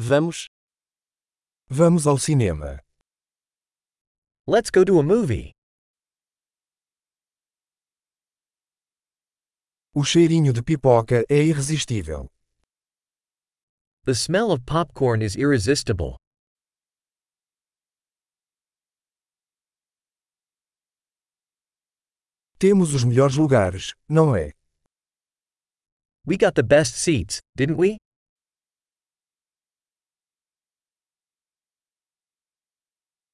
Vamos. Vamos ao cinema. Let's go to a movie. O cheirinho de pipoca é irresistível. The smell of popcorn is irresistible. Temos os melhores lugares, não é? We got the best seats, didn't we?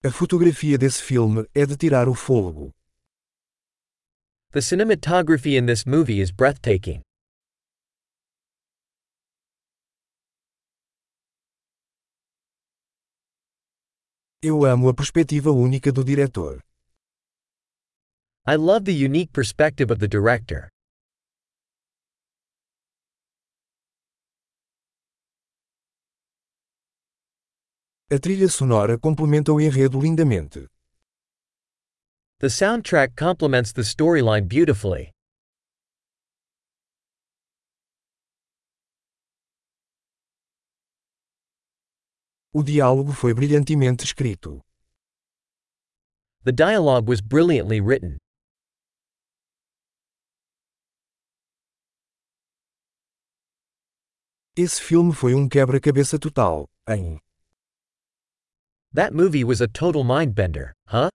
A fotografia desse filme é de tirar o fôlego. The cinematography in this movie is breathtaking. Eu amo a perspectiva única do diretor. I love the unique perspective of the director. A trilha sonora complementa o enredo lindamente. The soundtrack complements the storyline beautifully. O diálogo foi brilhantemente escrito. The dialogue was brilliantly written. Esse filme foi um quebra-cabeça total, hein? That movie was a total mindbender, huh?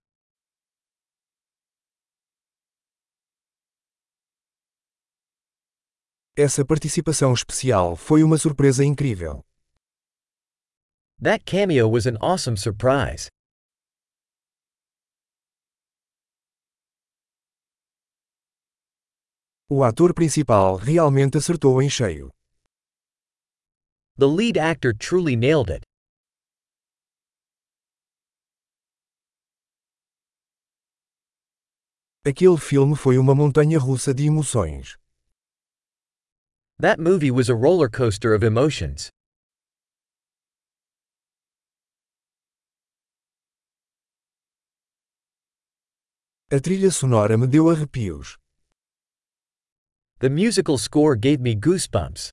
Essa participação especial foi uma surpresa incrível. That cameo was an awesome surprise. O ator principal realmente acertou em cheio. The lead actor truly nailed it. Aquele filme foi uma montanha russa de emoções. That movie was a roller coaster of emotions. A trilha sonora me deu arrepios. The musical score gave me goosebumps.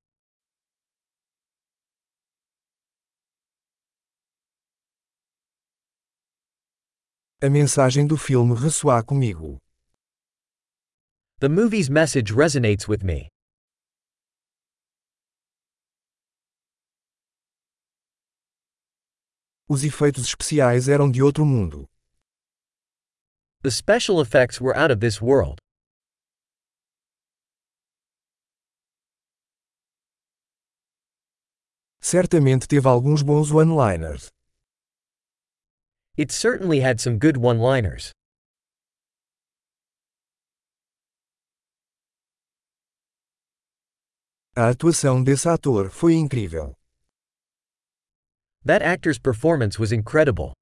A mensagem do filme ressoa comigo. The movie's message resonates with me. Os efeitos especiais eram de outro mundo. The special effects were out of this world. Certamente teve alguns bons one-liners. It certainly had some good one A atuação desse ator foi incrível. That actor's performance was incredible.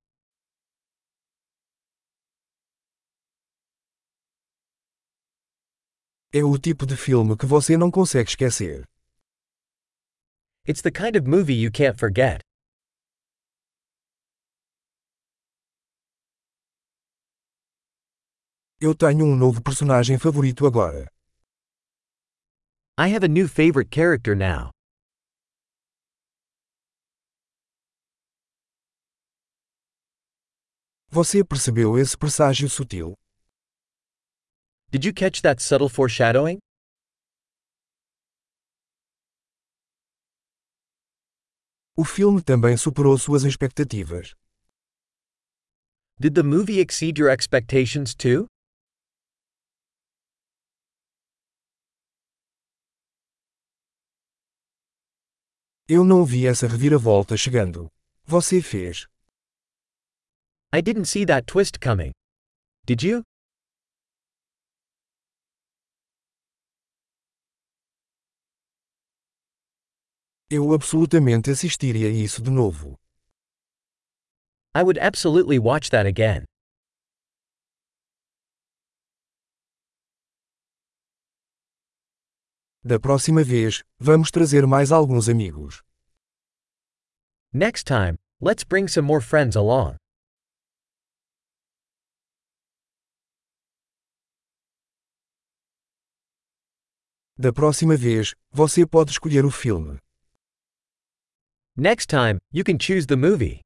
É o tipo de filme que você não consegue esquecer. It's the kind of movie you can't forget. Eu tenho um novo personagem favorito agora. I have a new favorite character now. Você percebeu esse presságio sutil? Did you catch that subtle foreshadowing? O filme também superou suas expectativas. Did the movie exceed your expectations too? Eu não vi essa reviravolta chegando. Você fez. I didn't see that twist coming. Did you? Eu absolutamente assistiria isso de novo. I would absolutely watch that again. Da próxima vez, vamos trazer mais alguns amigos. Next time, let's bring some more friends along. Da próxima vez, você pode escolher o filme. Next time, you can choose the movie.